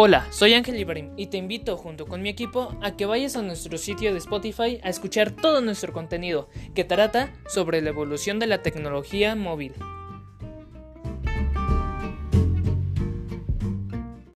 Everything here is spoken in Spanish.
Hola, soy Ángel Ibrahim y te invito junto con mi equipo a que vayas a nuestro sitio de Spotify a escuchar todo nuestro contenido que trata sobre la evolución de la tecnología móvil.